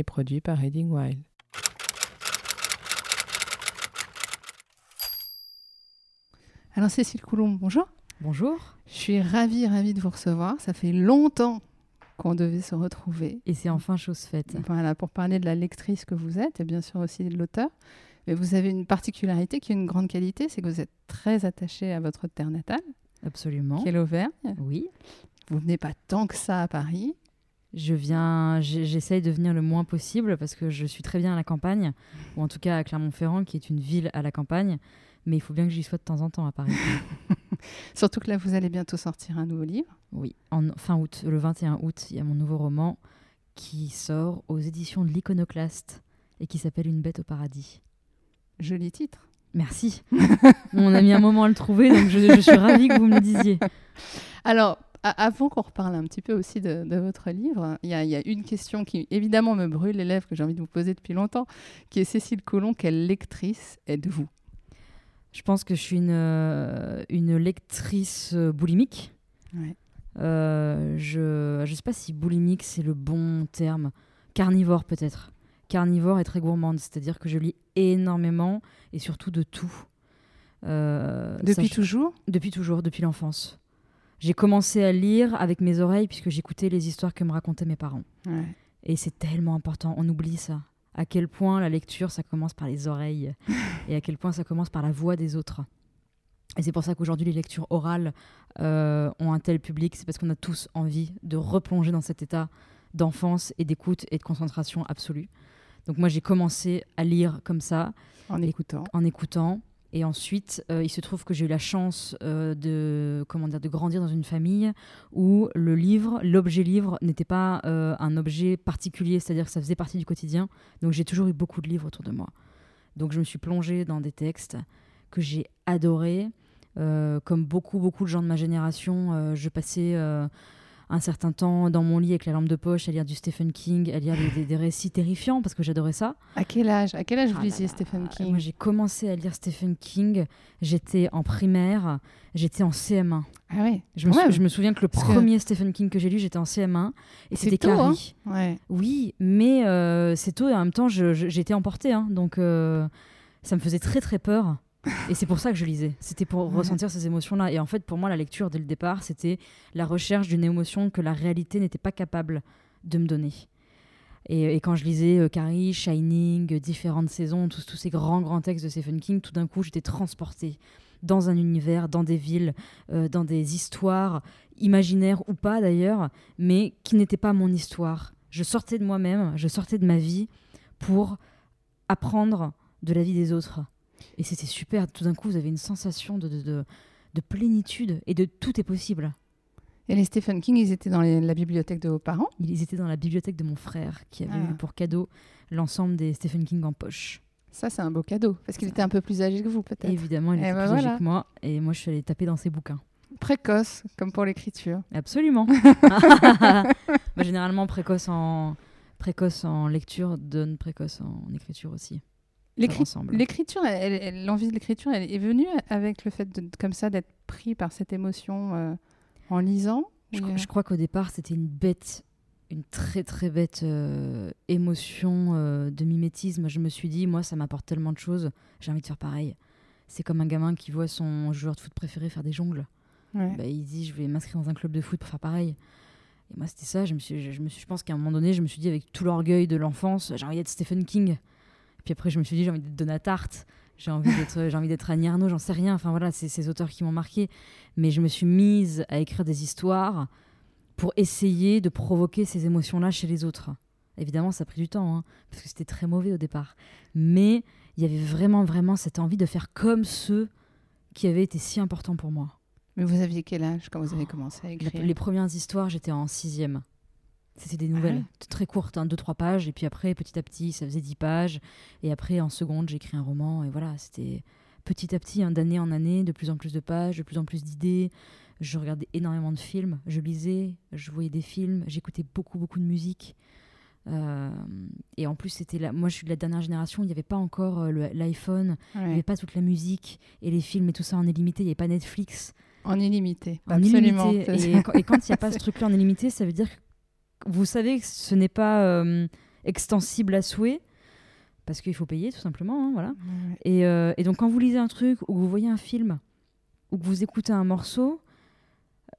et produit par Reading Wild. Alors Cécile Coulomb, bonjour. Bonjour. Je suis ravie, ravie de vous recevoir. Ça fait longtemps qu'on devait se retrouver. Et c'est enfin chose faite. Voilà, pour parler de la lectrice que vous êtes et bien sûr aussi de l'auteur. Mais vous avez une particularité qui est une grande qualité, c'est que vous êtes très attaché à votre terre natale, Absolument. qui est l'Auvergne. Oui. Vous venez pas tant que ça à Paris. Je viens, j'essaye de venir le moins possible parce que je suis très bien à la campagne, ou en tout cas à Clermont-Ferrand, qui est une ville à la campagne. Mais il faut bien que j'y sois de temps en temps à Paris. Surtout que là, vous allez bientôt sortir un nouveau livre. oui, en fin août, le 21 août, il y a mon nouveau roman qui sort aux éditions de l'Iconoclaste et qui s'appelle Une bête au paradis. Joli titre. Merci. On a mis un moment à le trouver, donc je, je suis ravie que vous me le disiez. Alors, avant qu'on reparle un petit peu aussi de, de votre livre, il y, a- il y a une question qui évidemment me brûle les lèvres, que j'ai envie de vous poser depuis longtemps, qui est Cécile Collomb, quelle lectrice êtes-vous? Je pense que je suis une, euh, une lectrice euh, boulimique. Ouais. Euh, je ne sais pas si boulimique c'est le bon terme. Carnivore peut-être. Carnivore et très gourmande, c'est-à-dire que je lis énormément et surtout de tout. Euh, Depuis toujours? Depuis toujours, depuis l'enfance. J'ai commencé à lire avec mes oreilles puisque j'écoutais les histoires que me racontaient mes parents. Ouais. Et c'est tellement important, on oublie ça. À quel point la lecture, ça commence par les oreilles et à quel point ça commence par la voix des autres. Et c'est pour ça qu'aujourd'hui, les lectures orales euh, ont un tel public, c'est parce qu'on a tous envie de replonger dans cet état d'enfance et d'écoute et de concentration absolue. Donc moi, j'ai commencé à lire comme ça, En écoutant. en écoutant. Et ensuite, euh, il se trouve que j'ai eu la chance euh, de, comment dire, de grandir dans une famille où le livre, l'objet livre, n'était pas euh, un objet particulier, c'est-à-dire que ça faisait partie du quotidien. Donc j'ai toujours eu beaucoup de livres autour de moi. Donc je me suis plongée dans des textes que j'ai adorés. Comme beaucoup, beaucoup de gens de ma génération, je passais un certain temps dans mon lit avec la lampe de poche à lire du Stephen King, à lire des, des- des récits terrifiants parce que j'adorais ça. À quel âge À quel âge vous Ah là lisiez. Stephen King? Moi, j'ai commencé à lire Stephen King. J'étais en primaire, j'étais en CM1. Ah oui. Je me, Ouais. sou- je me souviens que le Parce que- premier Stephen King que j'ai lu, j'étais en CM1 et c'était hein. Carrie. Ouais. Oui, mais euh, c'est tôt et en même temps, été emportée. hein. donc, euh, ça me faisait très très peur. Et c'est pour ça que je lisais. C'était pour Ouais. ressentir ces émotions-là. Et en fait, pour moi, la lecture, dès le départ, c'était la recherche d'une émotion que la réalité n'était pas capable de me donner. Et, et quand je lisais euh, Carrie, Shining, euh, différentes saisons, tous, tous ces grands, grands textes de Stephen King, tout d'un coup, j'étais transportée dans un univers, dans des villes, euh, dans des histoires, imaginaires ou pas d'ailleurs, mais qui n'étaient pas mon histoire. Je sortais de moi-même, je sortais de ma vie pour apprendre de la vie des autres. Et c'était super. Tout d'un coup, vous avez une sensation de, de, de- de plénitude et de tout est possible. Et les Stephen King, ils étaient dans les- la bibliothèque de vos parents? Ils étaient dans la bibliothèque de mon frère qui avait Ah. eu pour cadeau l'ensemble des Stephen King en poche. Ça, c'est un beau cadeau. Parce qu'il était un peu plus âgé que vous, peut-être. Évidemment, il Eh était ben plus âgé que moi et moi je suis allée taper dans ses bouquins. Précoce, comme pour l'écriture. Absolument. Bah, généralement précoce en précoce en lecture donne précoce en écriture aussi. L'écriture, l'envie de l'écriture, elle est venue avec le fait de, comme ça d'être pris par cette émotion euh, en lisant. Je, euh, je crois qu'au départ, c'était une bête, une très très bête euh, émotion de mimétisme. Je me suis dit, moi, ça m'apporte tellement de choses, j'ai envie de faire pareil. C'est comme un gamin qui voit son joueur de foot préféré faire des jongles. ouais. Bah, il dit, je vais m'inscrire dans un club de foot pour faire pareil. Et moi, c'était ça. Je, me suis, je, je me suis, je pense qu'à un moment donné, je me suis dit, avec tout l'orgueil de l'enfance, j'ai envie d'être Stephen King. Puis après, je me suis dit, j'ai envie d'être Donatarte. J'ai envie d'être, j'ai envie d'être Annie Arnaud, j'en sais rien. Enfin voilà, c'est ces auteurs qui m'ont marqué. Mais je me suis mise à écrire des histoires pour essayer de provoquer ces émotions-là chez les autres. Évidemment, ça a pris du temps, hein, parce que c'était très mauvais au départ. Mais il y avait vraiment, vraiment cette envie de faire comme ceux qui avaient été si importants pour moi. Mais vous aviez quel âge quand vous avez commencé à écrire? les premières histoires, j'étais en sixième. C'était des Ah nouvelles ouais. très courtes, hein, deux trois pages, et puis après, petit à petit, ça faisait 10 pages, et après, en seconde, j'ai écrit un roman, et voilà, c'était petit à petit, hein, d'année en année, de plus en plus de pages, de plus en plus d'idées. Je regardais énormément de films, je lisais, je voyais des films, j'écoutais beaucoup, beaucoup de musique. Euh, et en plus, c'était la... moi, je suis de la dernière génération, il n'y avait pas encore euh, l'iPhone, il n'y avait pas toute la musique et les films et tout ça en illimité, il n'y avait pas Netflix En illimité. en Absolument. illimité. Et, et quand il n'y a pas ce truc-là en illimité, ça veut dire que vous savez que ce n'est pas euh, extensible à souhait, parce qu'il faut payer tout simplement. hein, voilà. Ouais. Et, euh, et donc quand vous lisez un truc, ou que vous voyez un film, ou que vous écoutez un morceau,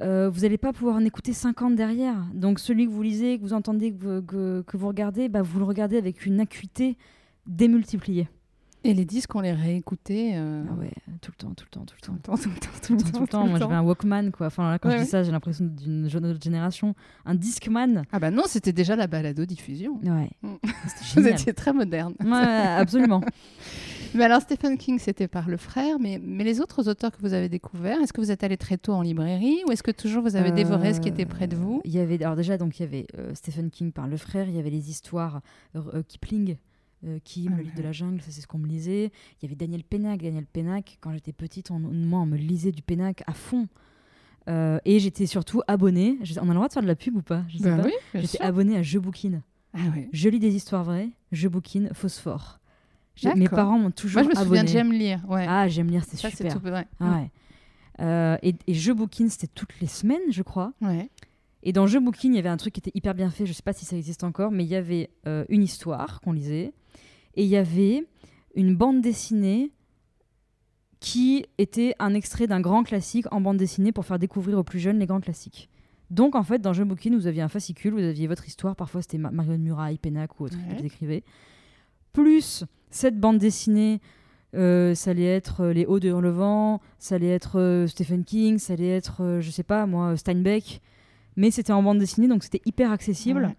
euh, vous n'allez pas pouvoir en écouter 50 derrière. Donc celui que vous lisez, que vous entendez, que vous, que, que vous regardez, bah, vous le regardez avec une acuité démultipliée. Et les disques, on les réécoutait. euh, Ah ouais, tout le temps, tout le temps, tout le Tout temps. le temps, tout le temps, Tout le temps, tout le temps. Moi, j'avais un Walkman, quoi. Enfin, là, quand Ouais, je ouais. dis ça, j'ai l'impression d'une jeune autre génération. Un Discman. Ah bah non, c'était déjà la balado-diffusion. Ouais. Mm. C'était Vous étiez très moderne. Ouais, absolument. Mais alors Stephen King, c'était par le frère, mais, mais les autres auteurs que vous avez découverts, est-ce que vous êtes allé très tôt en librairie ou est-ce que toujours vous avez dévoré ce qui était près de vous? Euh, Il y avait, alors déjà, donc il y avait euh, Stephen King par le frère, il y avait les histoires Kipling, euh, Kim, le livre de la jungle, ça c'est ce qu'on me lisait. Il y avait Daniel Pennac, Daniel Pennac, quand j'étais petite, on, moi on me lisait du Pennac à fond. Euh, et j'étais surtout abonnée. On a le droit de faire de la pub ou pas? Je sais Bah pas. oui, bien J'étais abonnée à Je Bouquine. Ah ouais. Je lis des histoires vraies, je bouquine, phosphore. Mes parents m'ont toujours Moi, je me souviens de. J'aime lire. Ouais. Ah, j'aime lire, c'est super. tout. Ouais. Ah ouais. Euh, et, et Je bouquine, c'était toutes les semaines, je crois. Ouais. Et dans Je bouquine, il y avait un truc qui était hyper bien fait, je sais pas si ça existe encore, mais il y avait euh, une histoire qu'on lisait, et il y avait une bande dessinée qui était un extrait d'un grand classique en bande dessinée pour faire découvrir aux plus jeunes les grands classiques. Donc en fait, dans Je bouquine, vous aviez un fascicule, vous aviez votre histoire, parfois c'était Ma- Marion Muraille, Pénac ou autre Ouais. qui vous écrivait. Plus cette bande dessinée, euh, ça allait être euh, Les Hauts de Hurlevent, ça allait être euh, Stephen King, ça allait être, je sais pas moi, Steinbeck. Mais c'était en bande dessinée, donc c'était hyper accessible. Ouais.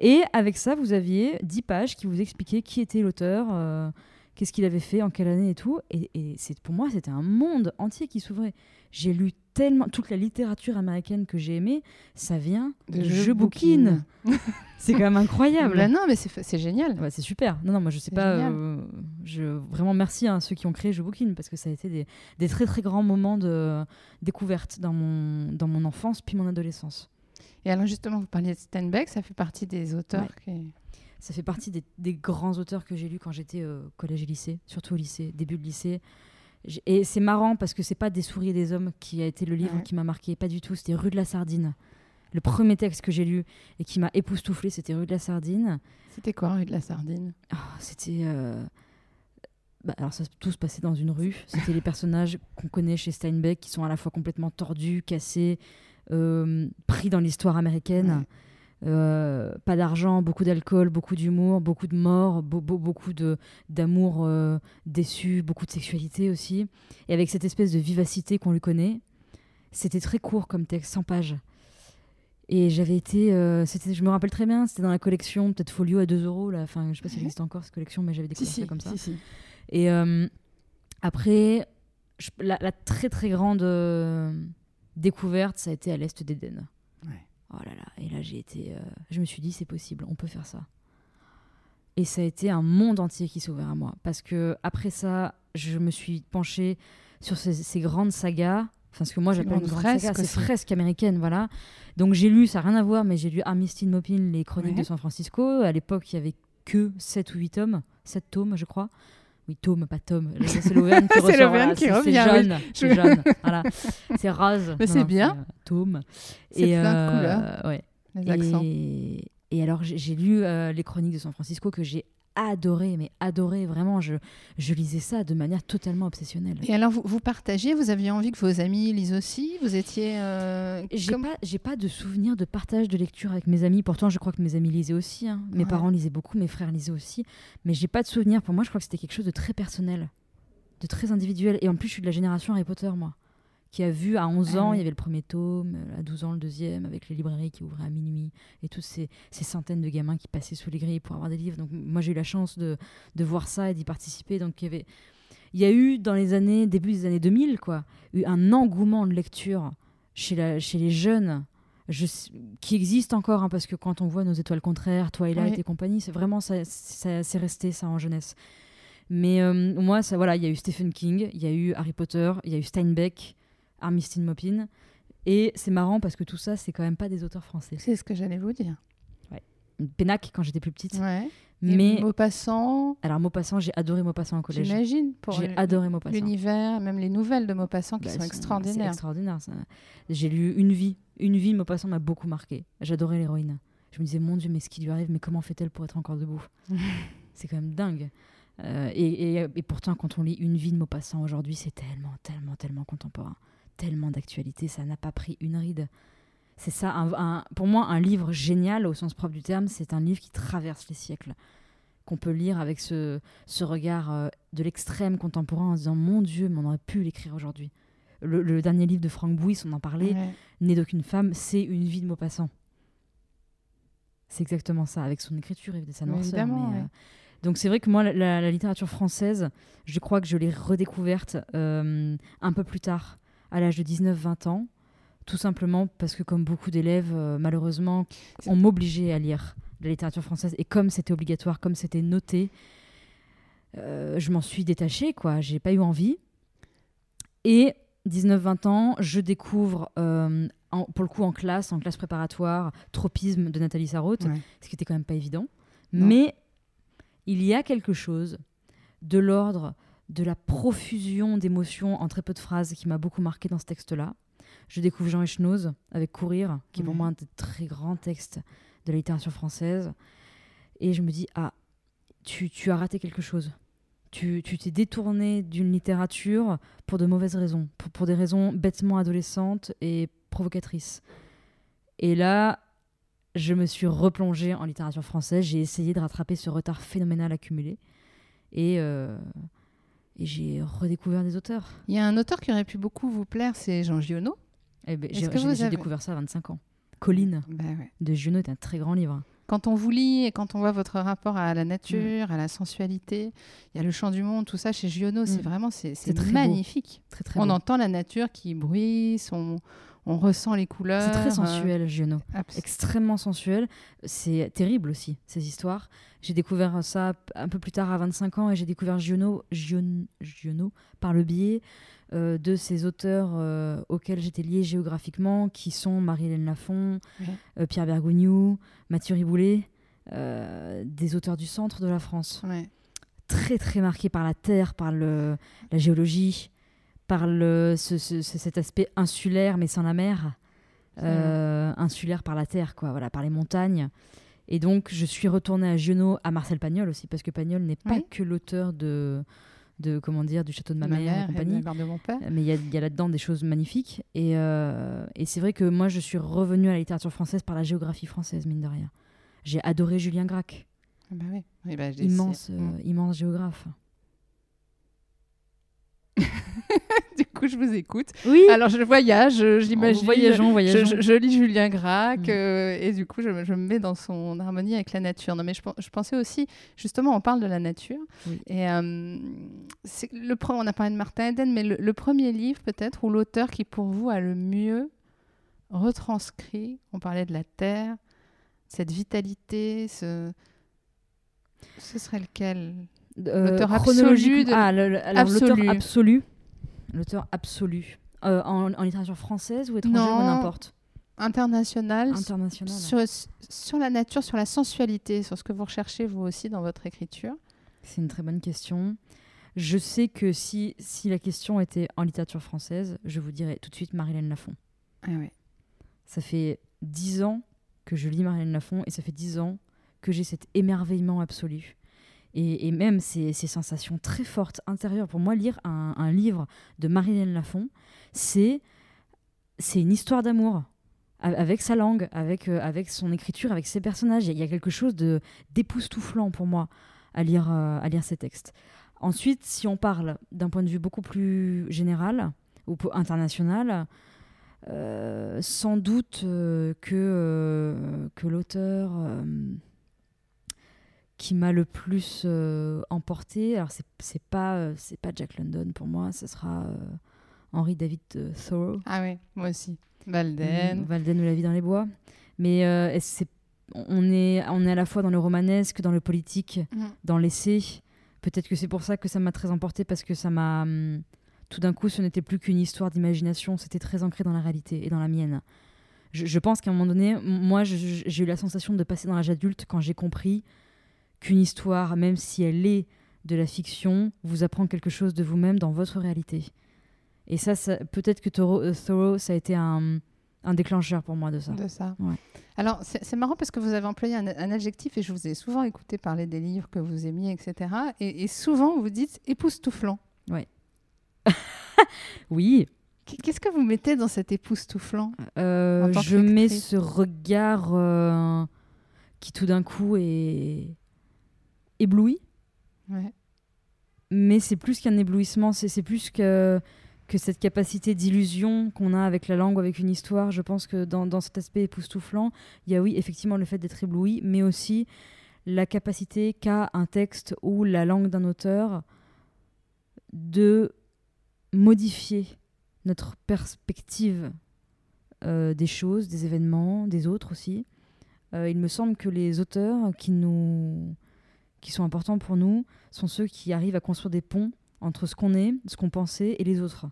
Et avec ça, vous aviez 10 pages qui vous expliquaient qui était l'auteur, euh, qu'est-ce qu'il avait fait, en quelle année et tout. Et, et c'est pour moi, c'était un monde entier qui s'ouvrait. J'ai lu tellement toute la littérature américaine que j'ai aimée, ça vient de Je, bouquine. c'est quand même incroyable. Bah non, mais c'est génial. C'est super. Non, non, moi je sais pas. euh, je vraiment merci à ceux qui ont créé Je bouquine parce que ça a été des, des très très grands moments de découverte dans mon dans mon enfance puis mon adolescence. Et alors justement, vous parliez de Steinbeck, ça fait partie des auteurs qui... Ça fait partie des, des grands auteurs que j'ai lus quand j'étais euh, collège et lycée, surtout au lycée, début de lycée. Et c'est marrant parce que c'est pas Des souris et des hommes qui a été le livre Ouais. qui m'a marqué, pas du tout. C'était Rue de la Sardine. Le premier texte que j'ai lu et qui m'a époustouflé, c'était Rue de la Sardine. C'était quoi, rue de la Sardine? Ah, c'était. euh, bah, alors, ça tout se passait dans une rue. C'était les personnages qu'on connaît chez Steinbeck qui sont à la fois complètement tordus, cassés, pris dans l'histoire américaine. Euh, pas d'argent, beaucoup d'alcool, beaucoup d'humour, beaucoup de morts, beau- beau- beaucoup d'amour euh, déçu, beaucoup de sexualité aussi. Et avec cette espèce de vivacité qu'on lui connaît, c'était très court comme texte, 100 pages. Et j'avais été, euh, c'était, je me rappelle très bien, c'était dans la collection, peut-être Folio à 2 euros. Là. Enfin, je sais pas si elle existe encore cette collection, mais j'avais découvert si, ça comme ça. si. Et euh, après, je- la, la très très grande euh, découverte, ça a été à l'Est d'Éden. Ouais. Oh là là, et là j'ai été. euh, je me suis dit, c'est possible, on peut faire ça. Et ça a été un monde entier qui s'est ouvert à moi. Parce que après ça, je me suis penchée sur ces, ces grandes sagas. Enfin, ce que moi j'appelle une grandes grande saga, fresques ces aussi. fresques américaines, voilà. Donc j'ai lu, ça n'a rien à voir, mais j'ai lu Armistice Maupin, Les Chroniques Ouais. de San Francisco. À l'époque, il y avait que 7 ou 8 tomes, 7 tomes, je crois. Oui, tome, pas tome. Là, C'est l'Auvergne qui ressort. voilà. qui revient, C'est oui. jaune. Je- C'est jaune. Voilà. C'est rose. Mais c'est bien. euh, Tome. C'est plein de couleurs. ouais. Les accents. Et, et alors, j'ai j'ai lu euh, Les Chroniques de San Francisco que j'ai adoré, mais adoré, vraiment. Je, je lisais ça de manière totalement obsessionnelle. Et alors, vous, vous partagez, vous aviez envie que vos amis lisent aussi? Vous étiez... euh, J'ai comme- pas, pas de souvenir de partage de lecture avec mes amis. Pourtant, je crois que mes amis lisaient aussi. hein. Mes Ouais. parents lisaient beaucoup, mes frères lisaient aussi. Mais j'ai pas de souvenir. Pour moi, je crois que c'était quelque chose de très personnel, de très individuel. Et en plus, je suis de la génération Harry Potter, moi, qui a vu à 11 Ah ans, oui. il y avait le premier tome, à 12 ans le deuxième, avec les librairies qui ouvraient à minuit, et toutes ces, ces centaines de gamins qui passaient sous les grilles pour avoir des livres. Donc moi, j'ai eu la chance de, de voir ça et d'y participer. Donc il y avait... Il y a eu, dans les années, début des années 2000, quoi, eu un engouement de lecture chez, la, chez les jeunes. je, qui existe encore, hein, parce que quand on voit nos étoiles contraires, Twilight Oui. et compagnie, c'est vraiment, ça, ça- c'est resté ça en jeunesse. Mais euh, moi, ça, voilà, il y a eu Stephen King, il y a eu Harry Potter, il y a eu Steinbeck, Armistead Maupin. Et c'est marrant parce que tout ça, c'est quand même pas des auteurs français. C'est ce que j'allais vous dire. Pénac quand j'étais plus petite. Ouais. Mais Et Maupassant, alors Maupassant, j'ai adoré Maupassant au collège. j'imagine, pour J'ai adoré Maupassant. l'univers, même les nouvelles de Maupassant qui Bah, sont c'est- C'est extraordinaires. extraordinaire. ça. J'ai lu Une vie. Une vie, Maupassant m'a beaucoup marqué. J'adorais l'héroïne. Je me disais, mon Dieu, mais ce qui lui arrive, mais comment fait-elle pour être encore debout? C'est quand même dingue. Euh, et, et- et pourtant, quand on lit Une vie de Maupassant aujourd'hui, c'est tellement, tellement, tellement contemporain. Tellement d'actualité, ça n'a pas pris une ride. C'est ça, un- un- pour moi, un livre génial au sens propre du terme, c'est un livre qui traverse les siècles. Qu'on peut lire avec ce, ce regard euh, de l'extrême contemporain en se disant Mon Dieu, mais on aurait pu l'écrire aujourd'hui. Le, le dernier livre de Franck Bouys, on en parlait, Ouais. Né d'aucune femme, c'est une vie de Maupassant. C'est exactement ça, avec son écriture et sa noirceur. ouais. euh, Donc c'est vrai que moi, la, la- la littérature française, je crois que je l'ai redécouverte euh, un peu plus tard, à l'âge de 19-20 ans, tout simplement parce que comme beaucoup d'élèves, euh, malheureusement, on m'obligeait à lire de la littérature française. Et comme c'était obligatoire, comme c'était noté, euh, je m'en suis détachée, quoi. J'ai pas eu envie. Et 19-20 ans, je découvre, euh, en- pour le coup en classe, en classe préparatoire, Tropisme de Nathalie Sarraute, Ouais. ce qui était quand même pas évident. Non. Mais il y a quelque chose de l'ordre de la profusion d'émotions en très peu de phrases qui m'a beaucoup marqué dans ce texte-là. Je découvre Jean Echenoz avec Courir, qui est pour Ouais. moi un des très grands textes de la littérature française. Et je me dis, ah, tu, tu as raté quelque chose. Tu tu t'es détourné d'une littérature pour de mauvaises raisons, pour, pour des raisons bêtement adolescentes et provocatrices. Et là, je me suis replongée en littérature française. J'ai essayé de rattraper ce retard phénoménal accumulé. Et, euh, et j'ai redécouvert des auteurs. Il y a un auteur qui aurait pu beaucoup vous plaire, c'est Jean Giono. Eh ben, j'ai avez- découvert ça à 25 ans. Colline Bah ouais. de Junot est un très grand livre. Quand on vous lit et quand on voit votre rapport à la nature, à la sensualité, il y a le chant du monde, tout ça chez Giono, c'est Mm. vraiment c'est magnifique. Très très on beau. entend la nature qui bruisse, on, on ressent les couleurs. C'est très euh, sensuel, abs- extrêmement sensuel. C'est terrible aussi, ces histoires. J'ai découvert ça un peu plus tard, à 25 ans, et j'ai découvert Giono, Gion- Giono par le biais euh, de ces auteurs euh, auxquels j'étais liée géographiquement, qui sont Marie-Hélène Lafont, Ouais. euh, Pierre Bergogneau, Mathieu Riboulet, des auteurs du centre de la France. ouais. Très, très marqués par la terre, par le, la géologie, par le, ce- ce- ce- cet aspect insulaire, mais sans la mer. Euh, insulaire par la terre, quoi, voilà, par les montagnes. Et donc, je suis retournée à Giono, à Marcel Pagnol aussi, parce que Pagnol n'est pas Oui. que l'auteur de, de, comment dire, du château de ma, Ma mère, mère et compagnie. la garde de mon père. Mais il y a, il y a là-dedans des choses magnifiques. Et, euh, et c'est vrai que moi, je suis revenue à la littérature française par la géographie française, mine de rien. J'ai adoré Julien Gracq, Ah bah oui. Bah, immense, euh, immense géographe. du coup, je vous écoute. Oui, Alors, je voyage, je- j'imagine. voyageons, Je, voyageons. je- je lis Julien Gracq Mm. euh, et du coup, je, me- je me mets dans son harmonie avec la nature. Non, mais je, pen- je pensais aussi, justement, on parle de la nature. Oui. Et euh, le on a parlé de Martin Eden, mais le, le premier livre, peut-être, ou l'auteur qui, pour vous, a le mieux retranscrit, on parlait de la terre, cette vitalité, ce, ce serait lequel? Euh, L'auteur absolu de- Ah, l'auteur Absolu. absolu. L'auteur absolu. Euh, en, en littérature française ou étrangère Non. ou n'importe International, International. sur, sur la nature, sur la sensualité, sur ce que vous recherchez vous aussi dans votre écriture. C'est une très bonne question. Je sais que si, si la question était en littérature française, je vous dirais tout de suite Marilène Lafont. Ah ouais. Ça fait dix ans que je lis Marilène Lafont et ça fait dix ans que j'ai cet émerveillement absolu. Et, même ces, sensations très fortes intérieures. Pour moi, lire un, livre de Marilène Lafont, c'est une histoire d'amour. Avec sa langue, avec, euh, avec son écriture, avec ses personnages. Il y a quelque chose d'époustouflant pour moi à lire, euh, à ces textes. Ensuite, si on parle d'un point de vue beaucoup plus général ou international, euh, sans doute euh, que, l'auteur qui m'a le plus euh, emporté, alors c'est c'est pas, euh, c'est pas Jack London pour moi, ce sera euh, Henry David euh, Thoreau. Ah ouais, moi aussi. Valden. Valden ou La vie dans les bois. Mais on, est, on est à la fois dans le romanesque, dans le politique, Mm. dans l'essai. Peut-être que c'est pour ça que ça m'a très emporté parce que ça m'a. hum, tout d'un coup, ce n'était plus qu'une histoire d'imagination, c'était très ancré dans la réalité et dans la mienne. Je, je pense qu'à un moment donné, moi, j'ai eu la sensation de passer dans l'âge adulte quand j'ai compris qu'une histoire, même si elle est de la fiction, vous apprend quelque chose de vous-même dans votre réalité. Et ça, ça- peut-être que Thoreau, euh, Thoreau, ça a été un, un déclencheur pour moi de ça. De ça. Ouais. Alors, c'est marrant parce que vous avez employé un, un adjectif et je vous ai souvent écouté parler des livres que vous aimiez, etc. Et, et souvent, vous dites époustouflant. Oui, Qu- Qu'est-ce que vous mettez dans cet époustouflant euh, je mets ce regard euh, qui tout d'un coup est ébloui, Ouais. mais c'est plus qu'un éblouissement, c'est plus que, que cette capacité d'illusion qu'on a avec la langue ou avec une histoire. Je pense que dans, dans cet aspect époustouflant, il y a oui, effectivement, le fait d'être ébloui, mais aussi la capacité qu'a un texte ou la langue d'un auteur de modifier notre perspective euh, des choses, des événements, des autres aussi. Euh, il me semble que les auteurs qui nous qui sont importants pour nous sont ceux qui arrivent à construire des ponts entre ce qu'on est, ce qu'on pensait et les autres.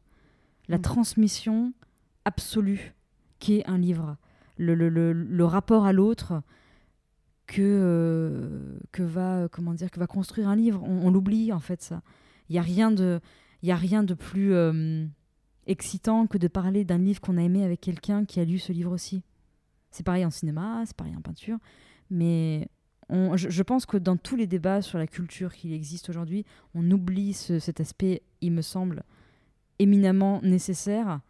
La Mm. transmission absolue qu'est un livre, le, le- le- le rapport à l'autre que, euh, que va comment dire que va construire un livre. On, on l'oublie en fait ça. Il y a rien de il y a rien de plus euh, excitant que de parler d'un livre qu'on a aimé avec quelqu'un qui a lu ce livre aussi. C'est pareil en cinéma, c'est pareil en peinture, mais on- je, je pense que dans tous les débats sur la culture qui existe aujourd'hui, on oublie ce- cet aspect, il me semble, éminemment nécessaire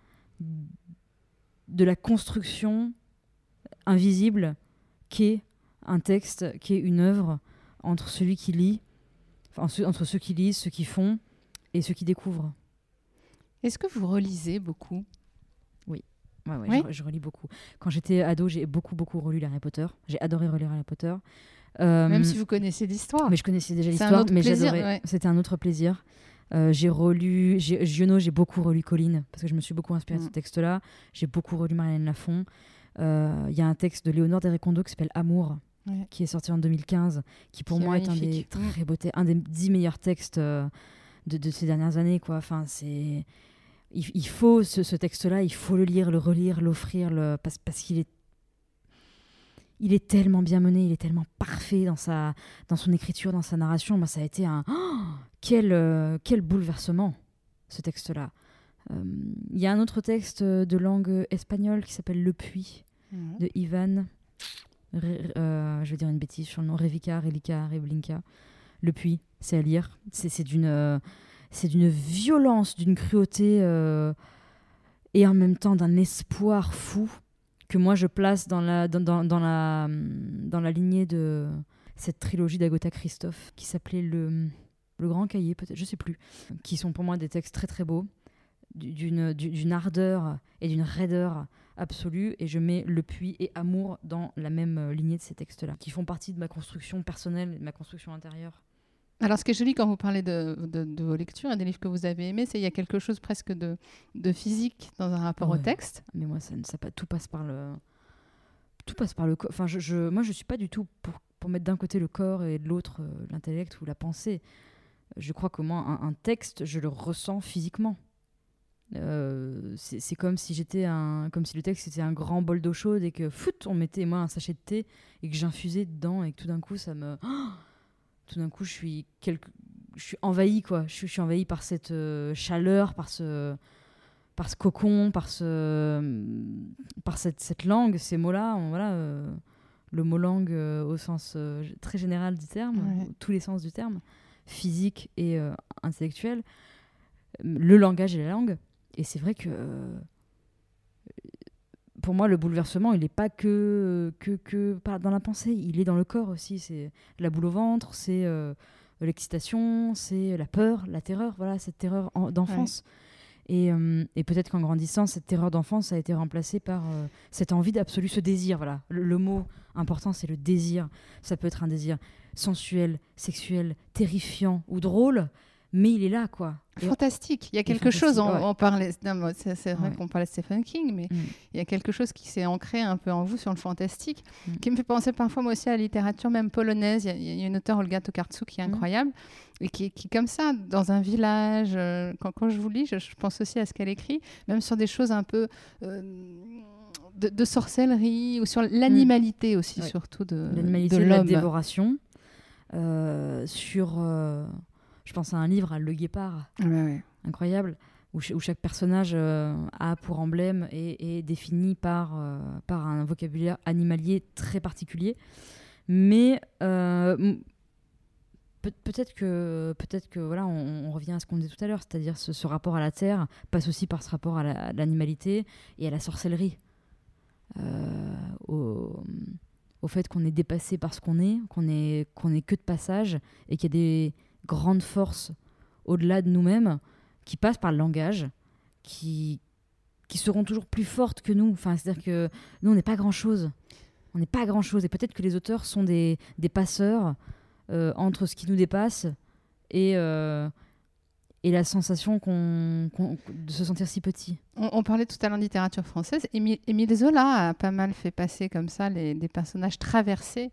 de la construction invisible qu'est un texte, qu'est une œuvre entre celui qui lit, enfin, entre ceux qui lisent, ceux qui font et ceux qui découvrent. Est-ce que vous relisez beaucoup? Ouais, ouais, Oui. je, je relis beaucoup. Quand j'étais ado, j'ai beaucoup, beaucoup relu Harry Potter. J'ai adoré relire Harry Potter. Euh, Même si vous connaissez l'histoire. Mais je connaissais déjà l'histoire, mais plaisir, j'adorais. ouais. C'était un autre plaisir. Euh, j'ai relu, Giono, j'ai beaucoup relu Colline, parce que je me suis beaucoup inspirée de ce Mm. texte-là. J'ai beaucoup relu Marianne Lafont. Euh, Il y a un texte de Léonore Desrécondo qui s'appelle Amour, Ouais. qui est sorti en 2015, qui pour Qui moi est un des très beaux un des dix meilleurs textes euh, de, de ces dernières années. Quoi. Enfin, c'est... Il, il faut ce, ce texte-là, il faut le lire, le relire, l'offrir, le... parce, parce qu'il est il est tellement bien mené, il est tellement parfait dans, sa, dans son écriture, dans sa narration. Moi, ça a été un Oh, quel, euh, quel bouleversement, ce texte-là. Euh, Il y a un autre texte de langue espagnole qui s'appelle Le Puits Ouais. de Ivan. Euh, je vais dire une bêtise sur le nom. Revica, Relica, Reblinka. Le Puits, c'est à lire. C'est d'une c'est d'une violence, d'une cruauté et en même temps d'un espoir fou que moi je place dans la, dans, dans- la, hum, dans la lignée de cette trilogie d'Agota Christophe qui s'appelait le, le Grand Cahier, peut-être, je sais plus, qui sont pour moi des textes très très beaux, du- d'une du- d'une ardeur et d'une raideur absolue, et je mets Le Puits et Amour dans la même euh, lignée de ces textes-là, qui font partie de ma construction personnelle, de ma construction intérieure. Alors, ce qui est joli quand vous parlez de, de- de vos lectures et des livres que vous avez aimés, c'est qu'il y a quelque chose presque de, de physique dans un rapport au texte. Mais moi, ça, ça tout passe par le. Tout passe par le corps. Enfin, je, je- moi, je suis pas du tout pour, pour mettre d'un côté le corps et de l'autre euh, l'intellect ou la pensée. Je crois que moi, un, un texte, je le ressens physiquement. Euh, c'est c'est comme si j'étais un, comme si le texte était un grand bol d'eau chaude et que foot, on mettait moi un sachet de thé et que j'infusais dedans et que tout d'un coup ça me, tout d'un coup je suis quelque, je suis envahi quoi. Je suis, je suis envahi par cette euh, chaleur, par ce, par ce cocon, par, ce, par cette, cette langue, ces mots-là, on- voilà, euh, le mot langue euh, au sens euh, très général du terme, Ouais. tous les sens du terme, physique et euh, intellectuel, le langage et la langue. Et c'est vrai que euh, pour moi, le bouleversement, il n'est pas que, que, que dans la pensée, il est dans le corps aussi. C'est la boule au ventre, c'est euh, l'excitation, c'est la peur, la terreur, voilà, cette terreur en- d'enfance. Et, euh, et peut-être qu'en grandissant, cette terreur d'enfance a été remplacée par euh, cette envie d'absolu, ce désir. Voilà. Le, le mot important, c'est le désir. Ça peut être un désir sensuel, sexuel, terrifiant ou drôle, mais il est là, quoi. Fantastique. Il y a quelque chose, on, ouais. on parlait, c'est vrai Ouais. qu'on parlait de Stephen King, mais Mm. il y a quelque chose qui s'est ancré un peu en vous sur le fantastique, Mm. qui me fait penser parfois moi aussi à la littérature même polonaise. Il y a- il y, a une auteure, Olga Tokarczuk, qui est Mm. incroyable, et qui, qui, comme ça, dans un village, euh, quand, quand je vous lis, je, je pense aussi à ce qu'elle écrit, même sur des choses un peu euh, de, de sorcellerie, ou sur l'animalité aussi, Mm. Ouais. surtout de, l'animalité de de, la l'homme. dévoration. euh, sur, je pense à un livre, à Le Guépard, Ouais, ouais. incroyable, où, ch- où chaque personnage euh, a pour emblème et est défini par, euh, par un vocabulaire animalier très particulier. Mais euh, peut- peut-être que, peut-être que voilà, on, on revient à ce qu'on disait tout à l'heure, c'est-à-dire ce, ce rapport à la terre passe aussi par ce rapport à la- à l'animalité et à la sorcellerie. Euh, au, au fait qu'on est dépassé par ce qu'on est, qu'on est, qu'on est que de passage et qu'il y a des grandes forces au-delà de nous-mêmes qui passent par le langage, qui, qui seront toujours plus fortes que nous. Enfin, c'est-à-dire que nous, on n'est pas grand-chose. On n'est pas grand-chose. Et peut-être que les auteurs sont des, des passeurs euh, entre ce qui nous dépasse et, euh, et la sensation qu'on, de se sentir si petit. On, on parlait tout à l'heure de littérature française. Émile, Émile Zola a pas mal fait passer comme ça les, des personnages traversés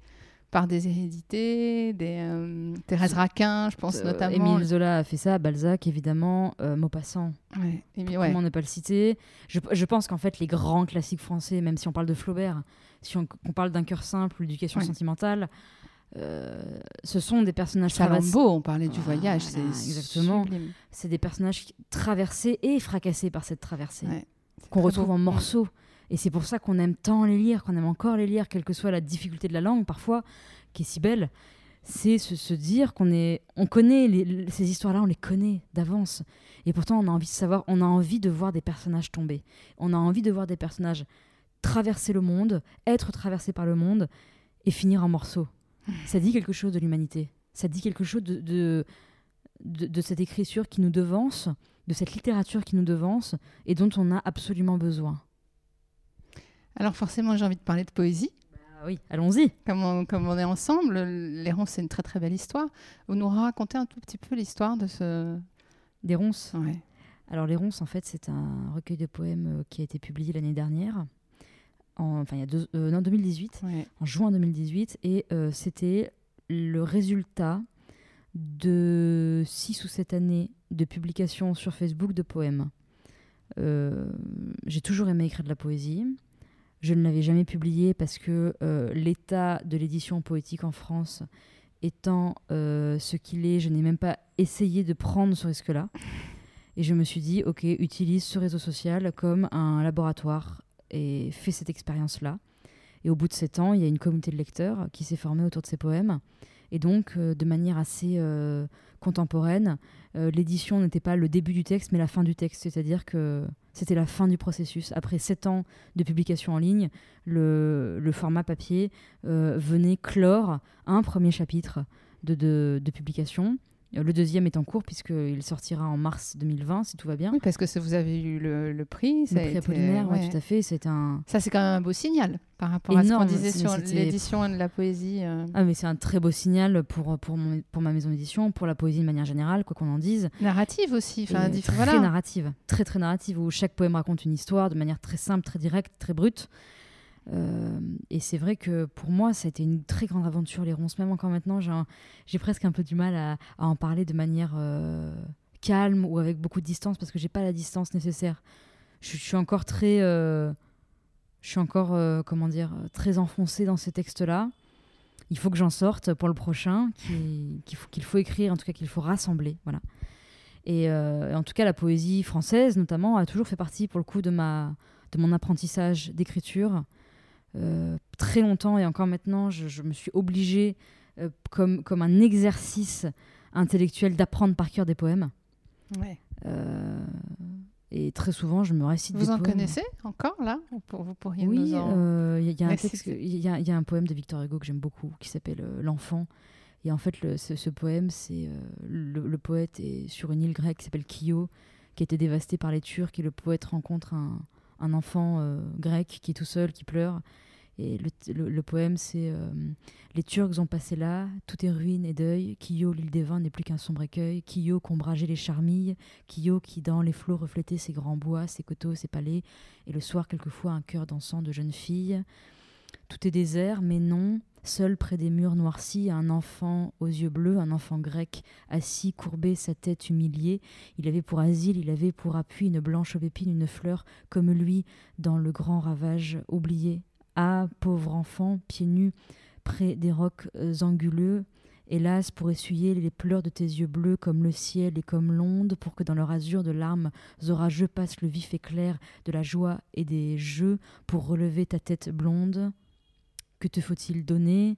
par des hérédités, des euh, Thérèse Raquin, je pense Euh, notamment. Émile Zola a fait ça, Balzac évidemment, euh, Maupassant. Ouais, Émile- ouais. Comment ne pas le citer je, je pense qu'en fait, les grands classiques français, même si on parle de Flaubert, si on, qu'on parle d'un cœur simple, l'éducation Ouais. sentimentale, ce sont des personnages traversés. On parlait du Voilà, voyage, c'est exactement. C'est des personnages traversés et fracassés par cette traversée, qu'on retrouve en morceaux. Et c'est pour ça qu'on aime tant les lire, qu'on aime encore les lire, quelle que soit la difficulté de la langue parfois, qui est si belle. C'est se, se dire qu'on est, on connaît les- ces histoires-là, on les connaît d'avance. Et pourtant, on a envie de savoir, on a envie de voir des personnages tomber. On a envie de voir des personnages traverser le monde, être traversés par le monde et finir en morceaux. Ça dit quelque chose de l'humanité. Ça dit quelque chose de, de, de, de cette écriture qui nous devance, de cette littérature qui nous devance et dont on a absolument besoin. Alors forcément, j'ai envie de parler de poésie. Ah oui, allons-y. Comme on, comme on est ensemble, Les Ronces, c'est une très très belle histoire. Vous nous racontez un tout petit peu l'histoire de ce... Des ronces. Ouais. Alors Les ronces, en fait, c'est un recueil de poèmes euh, qui a été publié l'année dernière, en, enfin il y a deux, euh, non, 2018, Ouais. en juin 2018, et euh, c'était le résultat de six ou sept années de publication sur Facebook de poèmes. Euh, J'ai toujours aimé écrire de la poésie. Je ne l'avais jamais publié parce que euh, l'état de l'édition poétique en France étant euh, ce qu'il est, je n'ai même pas essayé de prendre ce risque-là. Et je me suis dit, ok, utilise ce réseau social comme un laboratoire et fais cette expérience-là. Et au bout de sept ans, il y a une communauté de lecteurs qui s'est formée autour de ces poèmes. Et donc, euh, de manière assez euh, contemporaine, euh, l'édition n'était pas le début du texte, mais la fin du texte. C'est-à-dire que c'était la fin du processus. Après sept ans de publication en ligne, le, format papier venait clore un premier chapitre de publication. Euh, Le deuxième est en cours puisqu'il sortira en mars 2020, si tout va bien. Oui, parce que vous avez eu le, le prix. ça Le prix Apollinaire, ouais, ouais. tout à fait. C'est un, Ça, c'est quand même un beau signal par rapport à ce qu'on disait sur l'édition de la poésie. euh, Ah, mais c'est un très beau signal pour, pour, mon- pour ma maison d'édition, pour la poésie de manière générale, quoi qu'on en dise. narrative aussi. Enfin, diff- très voilà. narrative, très très narrative, où chaque poème raconte une histoire de manière très simple, très directe, très brute. Euh, et c'est vrai que pour moi, ça a été une très grande aventure, les ronces. Même encore maintenant, j'ai presque un peu du mal à, en parler de manière euh, calme ou avec beaucoup de distance, parce que j'ai pas la distance nécessaire. Je, suis encore très... euh, je suis encore, euh, comment dire, très enfoncée dans ces textes-là. Il faut que j'en sorte pour le prochain, qui- qu'il faut, écrire, en tout cas qu'il faut rassembler. Voilà. Et, en tout cas, la poésie française, notamment, a toujours fait partie, pour le coup, de mon apprentissage d'écriture. Euh, très longtemps, et encore maintenant, je, je me suis obligée, euh, comme, comme un exercice intellectuel, d'apprendre par cœur des poèmes. Ouais. Euh, et très souvent, je me récite Vous des en poèmes. connaissez encore, là? Vous pourriez Oui, nous en... euh, il y, a- il y a un poème de Victor Hugo que j'aime beaucoup qui s'appelle euh, L'enfant. Et en fait, le- ce, ce poème, c'est euh, le, le poète est sur une île grecque qui s'appelle Kio, qui a été dévastée par les Turcs. Et le poète rencontre un, un enfant grec qui est tout seul, qui pleure. Et le, poème, c'est euh, Les Turcs ont passé là, tout est ruine et deuil. Kyo, l'île des vins, n'est plus qu'un sombre écueil. Kyo, qu'ombrageaient les charmilles. Kyo, qui dans les flots reflétait ses grands bois, ses coteaux, ses palais. Et le soir, quelquefois, un cœur dansant de jeune fille. Tout est désert, mais non. Seul près des murs noircis, un enfant aux yeux bleus, un enfant grec, assis, courbé, sa tête humiliée. Il avait pour asile, il avait pour appui une blanche aubépine, une fleur, comme lui, dans le grand ravage oublié. Ah, pauvre enfant, pieds nus, près des rocs euh, anguleux, hélas, pour essuyer les pleurs de tes yeux bleus comme le ciel et comme l'onde, pour que dans leur azur de larmes orageux passe le vif éclair de la joie et des jeux, pour relever ta tête blonde. Que te faut-il donner?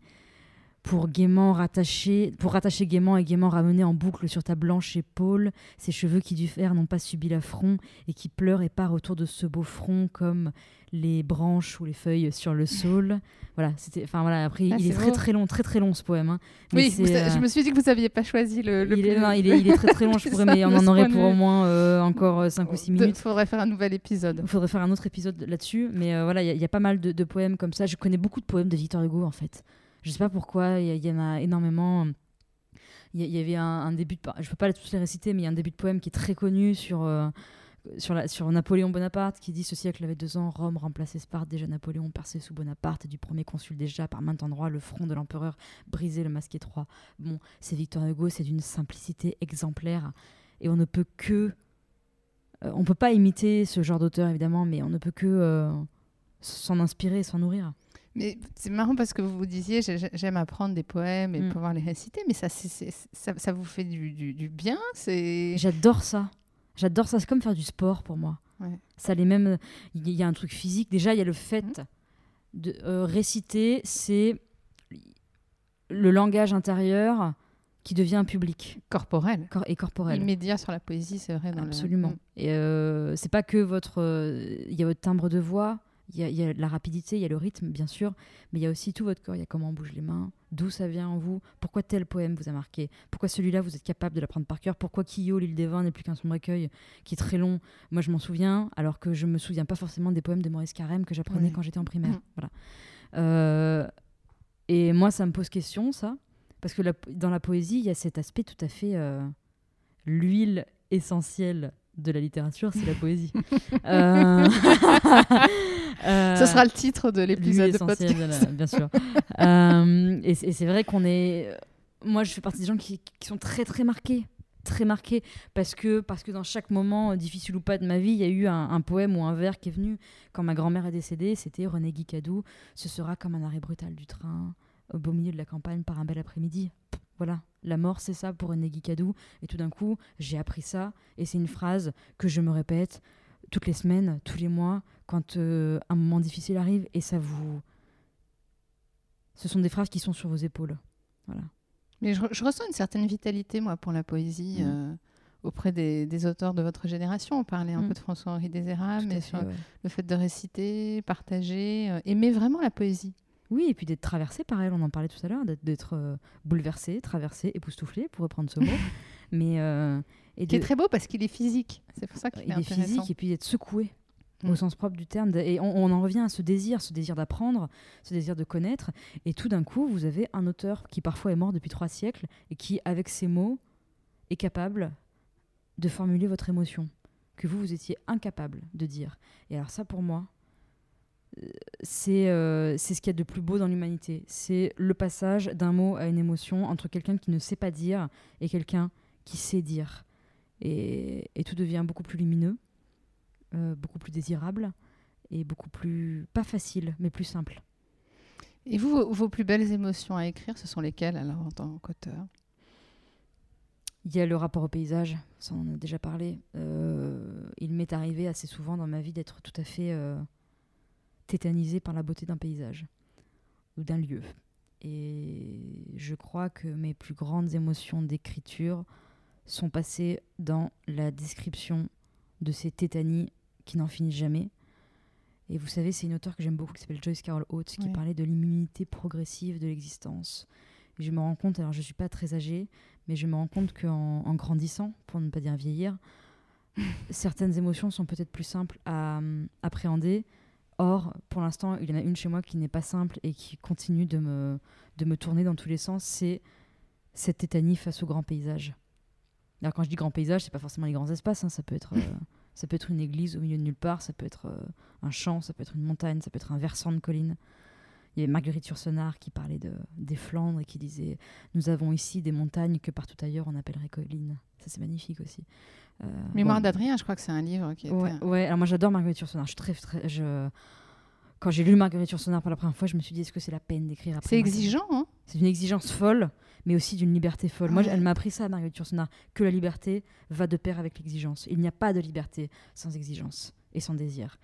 Pour gaiement rattacher, pour rattacher gaiement et gaiement ramener en boucle sur ta blanche épaule ces cheveux qui du fer n'ont pas subi l'affront et qui pleurent et parent autour de ce beau front comme les branches ou les feuilles sur le saule. Voilà, c'était, enfin voilà. Après, Ah, il est très très long, très très long ce poème. hein. Mais Oui, vous euh, je me suis dit que vous n'aviez pas choisi le, le il, plus- est, non, il, est, il est très très long. Je pourrais, mais on en aurait pour au moins euh, encore 5 ou 6 Il minutes. faudrait faire un nouvel épisode. Il faudrait faire un autre épisode là-dessus, mais euh, voilà, il y, a- il y a pas mal de, de poèmes comme ça. Je connais beaucoup de poèmes de Victor Hugo en fait. Je sais pas pourquoi, il y, en a énormément. Il y, avait un, début de, je peux pas tous les réciter, mais il y a un début de poème qui est très connu sur euh, sur, sur Napoléon Bonaparte qui dit ce siècle avait deux ans, Rome remplaçait Sparte, déjà Napoléon perçait sous Bonaparte, et du premier consul déjà par maint endroit le front de l'empereur brisé le masque étroit. Bon, c'est Victor Hugo, c'est d'une simplicité exemplaire, et on ne peut que euh, on peut pas imiter ce genre d'auteur évidemment, mais on ne peut que euh, s'en inspirer, s'en nourrir. Mais c'est marrant parce que vous vous disiez, j'ai- j'ai- j'aime apprendre des poèmes et Mm. pouvoir les réciter, mais ça, ça, ça vous fait du, du- du bien c'est... J'adore ça. J'adore ça. C'est comme faire du sport pour moi. Ouais. Ça les mêmes. Il y a un truc physique. Déjà, il y a le fait Mhm. de euh, réciter. C'est le langage intérieur qui devient public corporel. cor- et corporel. Immédiat sur la poésie, c'est vrai. Dans Absolument. Mm. Et euh, c'est pas que votre. euh, Il y a votre timbre de voix, il y, a- il y a la rapidité, il y a le rythme, bien sûr, mais il y a aussi tout votre corps. Il y a comment on bouge les mains, d'où ça vient en vous, pourquoi tel poème vous a marqué, pourquoi celui-là vous êtes capable de l'apprendre par cœur, pourquoi Kyo, l'île des vins n'est plus qu'un sombre écueil qui est très long. Moi, je m'en souviens, alors que je me souviens pas forcément des poèmes de Maurice Carême que j'apprenais Oui. quand j'étais en primaire. Voilà. Euh, et moi, ça me pose question, ça, parce que la- dans la poésie, il y a cet aspect tout à fait euh, l'huile essentielle de la littérature, c'est la poésie. Euh, Ce sera le titre de l'épisode de podcast. de la- bien sûr. Euh, et c'est vrai qu'on est. Moi, je fais partie des gens qui, qui sont très très marqués, très marqués, parce que parce que dans chaque moment, euh, difficile ou pas de ma vie, il y a eu un, un poème ou un vers qui est venu quand ma grand-mère est décédée. C'était René Guicadou. Ce sera comme un arrêt brutal du train au beau milieu de la campagne par un bel après-midi. Voilà, la mort, c'est ça pour René Guicadou. Et tout d'un coup, j'ai appris ça, et c'est une phrase que je me répète toutes les semaines, tous les mois, quand euh, un moment difficile arrive, et ça vous... Ce sont des phrases qui sont sur vos épaules. Voilà. Mais je, re- je ressens une certaine vitalité, moi, pour la poésie Mm. euh, auprès des, des auteurs de votre génération. On parlait un Mm. peu de François-Henri Désérable, mais fait, sur ouais. le fait de réciter, partager, euh, aimer vraiment la poésie. Oui, et puis d'être traversé par elle, on en parlait tout à l'heure, d'être- d'être euh, bouleversé, traversé, époustouflé, pour reprendre ce mot. Mais euh, et Qui est très beau parce qu'il est physique. C'est pour ça qu'il est, il est intéressant. physique et puis d'être secoué au Mm. sens propre du terme. Et on, on en revient à ce désir, ce désir d'apprendre, ce désir de connaître. Et tout d'un coup, vous avez un auteur qui parfois est mort depuis trois siècles et qui, avec ses mots, est capable de formuler votre émotion que vous, vous étiez incapable de dire. Et alors ça, pour moi, euh, c'est euh, c'est ce qu'il y a de plus beau dans l'humanité. C'est le passage d'un mot à une émotion entre quelqu'un qui ne sait pas dire et quelqu'un qui sait dire. Et, et tout devient beaucoup plus lumineux, euh, beaucoup plus désirable et beaucoup plus, pas facile, mais plus simple. Et vous, vos, vos plus belles émotions à écrire, ce sont lesquelles alors en tant qu'auteur? Il y a le rapport au paysage, ça on en a déjà parlé. Euh, il m'est arrivé assez souvent dans ma vie d'être tout à fait euh, tétanisé par la beauté d'un paysage ou d'un lieu. Et je crois que mes plus grandes émotions d'écriture sont passées dans la description de ces tétanies qui n'en finissent jamais. Et vous savez, c'est une auteure que j'aime beaucoup qui s'appelle Joyce Carol Oates qui parlait de l'immunité progressive de l'existence. Et je me rends compte, alors je ne suis pas très âgée, mais je me rends compte qu'en en grandissant, pour ne pas dire vieillir, certaines émotions sont peut-être plus simples à hum, appréhender Or, pour l'instant, il y en a une chez moi qui n'est pas simple et qui continue de me, de me tourner dans tous les sens. C'est cette tétanie face au grand paysage. Alors, quand je dis grand paysage, c'est pas forcément les grands espaces. hein. Ça, peut être, euh, ça peut être une église au milieu de nulle part, ça peut être euh, un champ, ça peut être une montagne, ça peut être un versant de colline. Il y avait Marguerite Yourcenar qui parlait de, des Flandres et qui disait Nous avons ici des montagnes que partout ailleurs on appellerait collines. Ça, c'est magnifique aussi. Euh, Mémoire bon. d'Adrien, je crois que c'est un livre qui. Ouais, ouais, alors moi j'adore Marguerite Yourcenar. Je suis très, très, je... Quand j'ai lu Marguerite Yourcenar pour la première fois, je me suis dit est-ce que c'est la peine d'écrire après C'est exigeant, hein? C'est une exigence folle, mais aussi d'une liberté folle. Moi, elle m'a appris ça, Marguerite Yourcenar, que la liberté va de pair avec l'exigence. Il n'y a pas de liberté sans exigence et sans désir.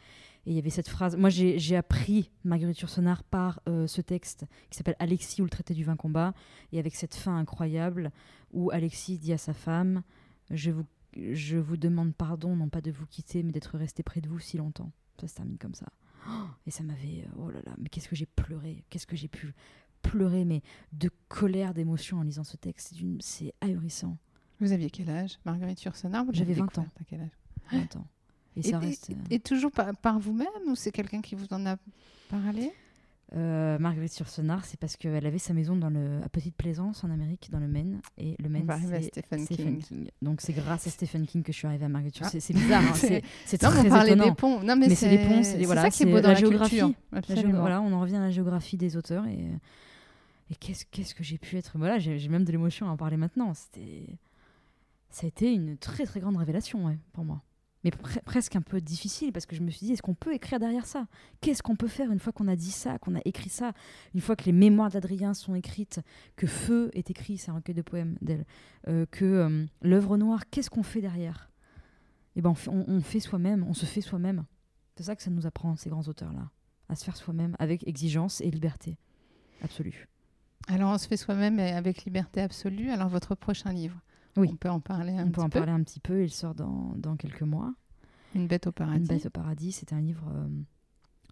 Et il y avait cette phrase. Moi, j'ai appris Marguerite Yourcenar par euh, ce texte qui s'appelle Alexis ou le traité du vin combat, et avec cette fin incroyable où Alexis dit à sa femme Je vous, je vous demande pardon, non pas de vous quitter, mais d'être resté près de vous si longtemps. Ça se termine comme ça. Et ça m'avait. Oh là là, mais qu'est-ce que j'ai pleuré Qu'est-ce que j'ai pu pleurer, mais de colère, d'émotion en lisant ce texte. C'est ahurissant. Vous aviez quel âge Marguerite Yourcenar? J'avais l'avez 20 découverte ans. À quel âge? Attends. Et, Et, ça et- reste. euh, et toujours par, par vous-même ou c'est quelqu'un qui vous en a parlé? Euh, Marguerite Yourcenar, c'est parce qu'elle avait sa maison dans le, à Petite Plaisance en Amérique, dans le Maine. Et le Maine, c'est Stephen, Stephen King. King. Donc c'est grâce à Stephen King que je suis arrivée à Marguerite Ah. C'est- bizarre, hein, C'est- très on parlait étonnant. des ponts. Non, mais, Mais c'est des ponts, c'est des- voilà, ça qui est beau dans la la, géographie. culture. La voilà, on en revient à la géographie des auteurs et, et qu'est-ce que j'ai pu être? Voilà, j'ai même de l'émotion à en parler maintenant. C'était, ça a été une très très grande révélation pour moi, mais pre- presque un peu difficile parce que je me suis dit est-ce qu'on peut écrire derrière ça? Qu'est-ce qu'on peut faire une fois qu'on a dit ça, qu'on a écrit ça, une fois que les mémoires d'Adrien sont écrites, que Feu est écrit, c'est un recueil de poèmes d'elle, euh, que euh, l'œuvre noire, qu'est-ce qu'on fait derrière? Eh ben on fait soi-même, on se fait soi-même. C'est ça que ça nous apprend, ces grands auteurs-là, à se faire soi-même avec exigence et liberté absolue. Alors, on se fait soi-même et avec liberté absolue. Alors, votre prochain livre, Oui. on peut en parler un On peut petit en peu. parler un petit peu, il sort dans, dans quelques mois. Une bête au paradis. Une bête au paradis, c'est un livre, euh,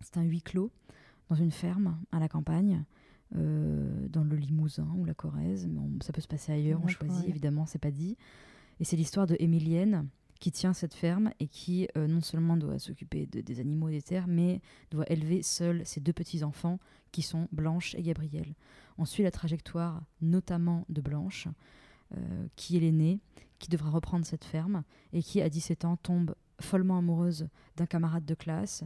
c'est un huis clos dans une ferme à la campagne, euh, dans le Limousin ou la Corrèze, mais on- ça peut se passer ailleurs, on choisit, évidemment, c'est pas dit. Et c'est l'histoire de Émilienne qui tient cette ferme et qui euh, non seulement doit s'occuper de- des animaux et des terres, mais doit élever seule ses deux petits-enfants qui sont Blanche et Gabriel. On suit la trajectoire notamment de Blanche, euh, qui est l'aînée, qui devra reprendre cette ferme et qui, à 17 ans, tombe follement amoureuse d'un camarade de classe,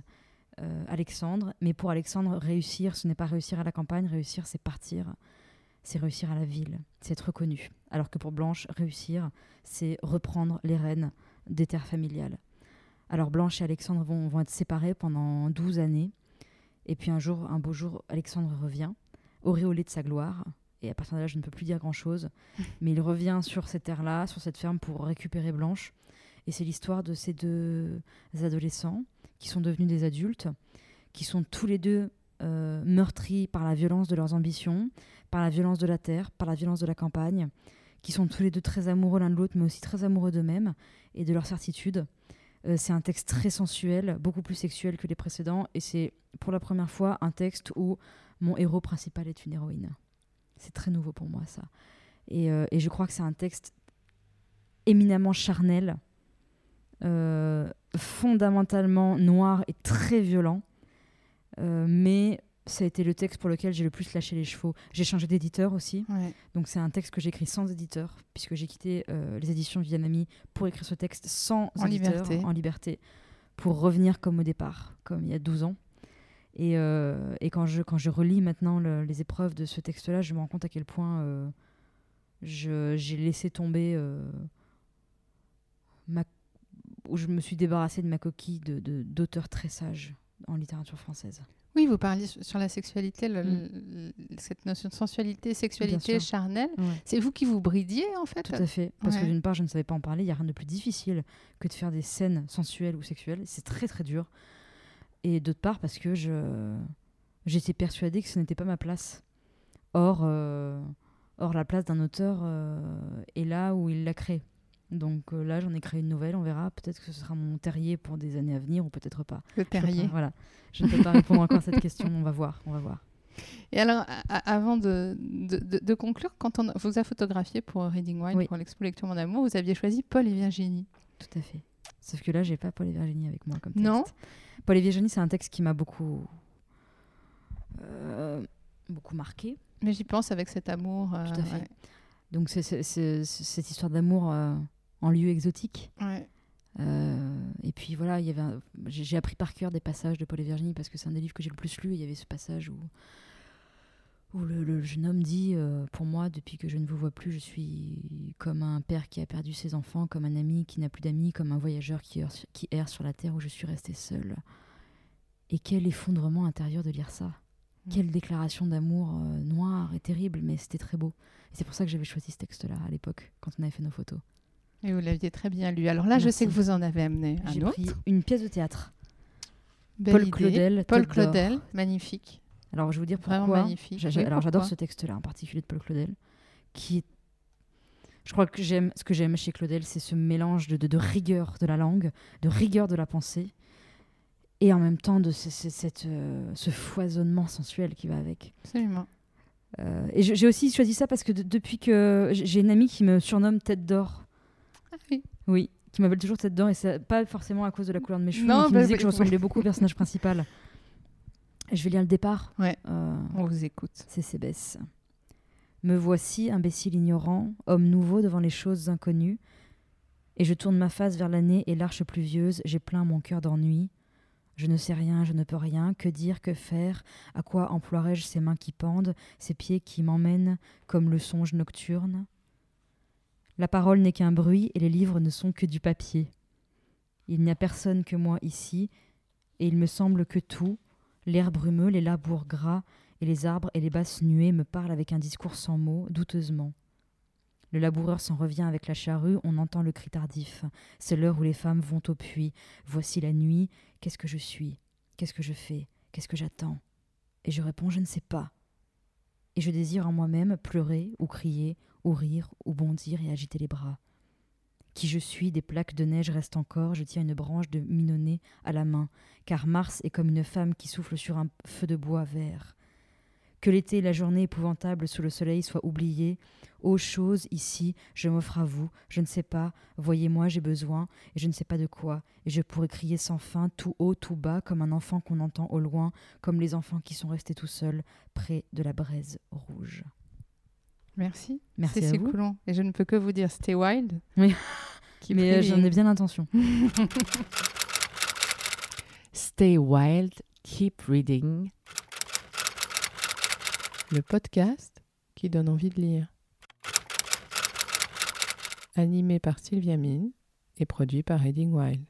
euh, Alexandre. Mais pour Alexandre, réussir, ce n'est pas réussir à la campagne, réussir, c'est partir, c'est réussir à la ville, c'est être reconnu. Alors que pour Blanche, réussir, c'est reprendre les rênes des terres familiales. Alors Blanche et Alexandre vont, vont être séparés pendant 12 années. Et puis un jour, un beau jour, Alexandre revient, auréolé de sa gloire. Et à partir de là, je ne peux plus dire grand-chose. Mais il revient sur cette terre-là, sur cette ferme, pour récupérer Blanche. Et c'est l'histoire de ces deux adolescents qui sont devenus des adultes, qui sont tous les deux euh, meurtris par la violence de leurs ambitions, par la violence de la terre, par la violence de la campagne, qui sont tous les deux très amoureux l'un de l'autre, mais aussi très amoureux d'eux-mêmes et de leur certitude. Euh, c'est un texte très sensuel, beaucoup plus sexuel que les précédents, et c'est pour la première fois un texte où mon héros principal est une héroïne. C'est très nouveau pour moi ça. Et, euh, je crois que c'est un texte éminemment charnel, euh, fondamentalement noir et très violent, mais ça a été le texte pour lequel j'ai le plus lâché les chevaux. J'ai changé d'éditeur aussi, Ouais. donc c'est un texte que j'ai écrit sans éditeur, puisque j'ai quitté euh, les éditions Vianami pour écrire ce texte sans En éditeur, liberté. en liberté, pour revenir comme au départ, comme il y a 12 ans. Et, euh, et quand, je, quand je relis maintenant le- les épreuves de ce texte-là, je me rends compte à quel point euh, j'ai laissé tomber ma, où je me suis débarrassée de ma coquille de- de- d'auteur très sage en littérature française. Oui, vous parliez sur la sexualité, le- Mm. cette notion de sensualité, sexualité charnelle. Ouais. C'est vous qui vous bridiez, en fait? Tout à fait. Parce que d'une part, je ne savais pas en parler. Il n'y a rien de plus difficile que de faire des scènes sensuelles ou sexuelles. C'est très très dur. Et d'autre part, parce que je j'étais persuadée que ce n'était pas ma place. Or, euh, or la place d'un auteur euh, est là où il l'a créée. Donc euh, là, j'en ai créé une nouvelle. On verra. Peut-être que ce sera mon terrier pour des années à venir ou peut-être pas. Le terrier. voilà. Je ne peux pas répondre encore à cette question. On va voir. On va voir. Et alors, avant de, de, de- de conclure, quand on vous a photographié pour Reading Wine, Oui. pour l'expo Lecture Mon Amour, vous aviez choisi Paul et Virginie. Tout à fait. Sauf que là, j'ai pas Paul et Virginie avec moi comme texte. Non. Paul et Virginie, c'est un texte qui m'a beaucoup, euh, beaucoup marqué. Mais j'y pense avec cet amour. euh, Tout à fait. ouais. Donc c'est cette histoire d'amour euh, en lieu exotique. Ouais. Euh, et puis voilà, il y avait un- j'ai appris par cœur des passages de Paul et Virginie parce que c'est un des livres que j'ai le plus lu. Il y avait ce passage où, où le, le jeune homme dit euh, Pour moi, depuis que je ne vous vois plus, je suis comme un père qui a perdu ses enfants, comme un ami qui n'a plus d'amis, comme un voyageur qui erre, sur- qui erre sur la terre où je suis resté seul. Et quel effondrement intérieur de lire ça. Quelle déclaration d'amour euh, noire et terrible, mais c'était très beau. Et c'est pour ça que j'avais choisi ce texte-là à l'époque, quand on avait fait nos photos. Et vous l'aviez très bien lu. Alors là, je sais que vous en avez amené un autre. pris une pièce de théâtre. Belle Paul idée. Claudel, Paul. Claudel, magnifique. Alors, je vais vous dire pourquoi. Vraiment magnifique. Oui, alors, j'adore ce texte-là, en particulier de Paul Claudel, qui est- Je crois que j'aime ce que j'aime chez Claudel, c'est ce mélange de, de- de rigueur de la langue, de rigueur de la pensée, et en même temps de ce, ce- cette, euh, ce foisonnement sensuel qui va avec. Absolument. Euh, et j'ai aussi choisi ça parce que de- depuis que j'ai une amie qui me surnomme Tête d'or. Oui. Oui, qui m'appelle toujours Tête d'or, et c'est pas forcément à cause de la couleur de mes cheveux, Non, mais qui bah me disait oui, que je ressemblais beaucoup au personnage principal. Je vais lire le départ. Ouais. Euh, On vous écoute. c'est Cébès. Me voici, imbécile ignorant, homme nouveau devant les choses inconnues. Et je tourne ma face vers l'année et l'arche pluvieuse, j'ai plein mon cœur d'ennui. Je ne sais rien, je ne peux rien, que dire, que faire, à quoi emploierai-je ces mains qui pendent, ces pieds qui m'emmènent comme le songe nocturne? La parole n'est qu'un bruit et les livres ne sont que du papier. Il n'y a personne que moi ici, et il me semble que tout, l'air brumeux, les labours gras, et les arbres et les basses nuées me parlent avec un discours sans mots, douteusement. Le laboureur s'en revient avec la charrue, on entend le cri tardif. C'est l'heure où les femmes vont au puits. Voici la nuit, qu'est-ce que je suis? Qu'est-ce que je fais? Qu'est-ce que j'attends? Et je réponds, je ne sais pas. Et je désire en moi-même pleurer, ou crier, ou rire, ou bondir et agiter les bras. Qui je suis, des plaques de neige restent encore, je tiens une branche de minonnet à la main, car Mars est comme une femme qui souffle sur un feu de bois vert. Que l'été et la journée épouvantable sous le soleil soient oubliés. Ô chose, ici, je m'offre à vous, je ne sais pas, voyez-moi, j'ai besoin, et je ne sais pas de quoi, et je pourrais crier sans fin, tout haut, tout bas, comme un enfant qu'on entend au loin, comme les enfants qui sont restés tout seuls, près de la braise rouge. Merci. Merci C'est à si vous. cool. Et je ne peux que vous dire, stay wild. Mais euh, j'en ai bien l'intention. Stay wild, keep reading. Le podcast qui donne envie de lire. Animé par Sylvia Mine et produit par Reading Wild.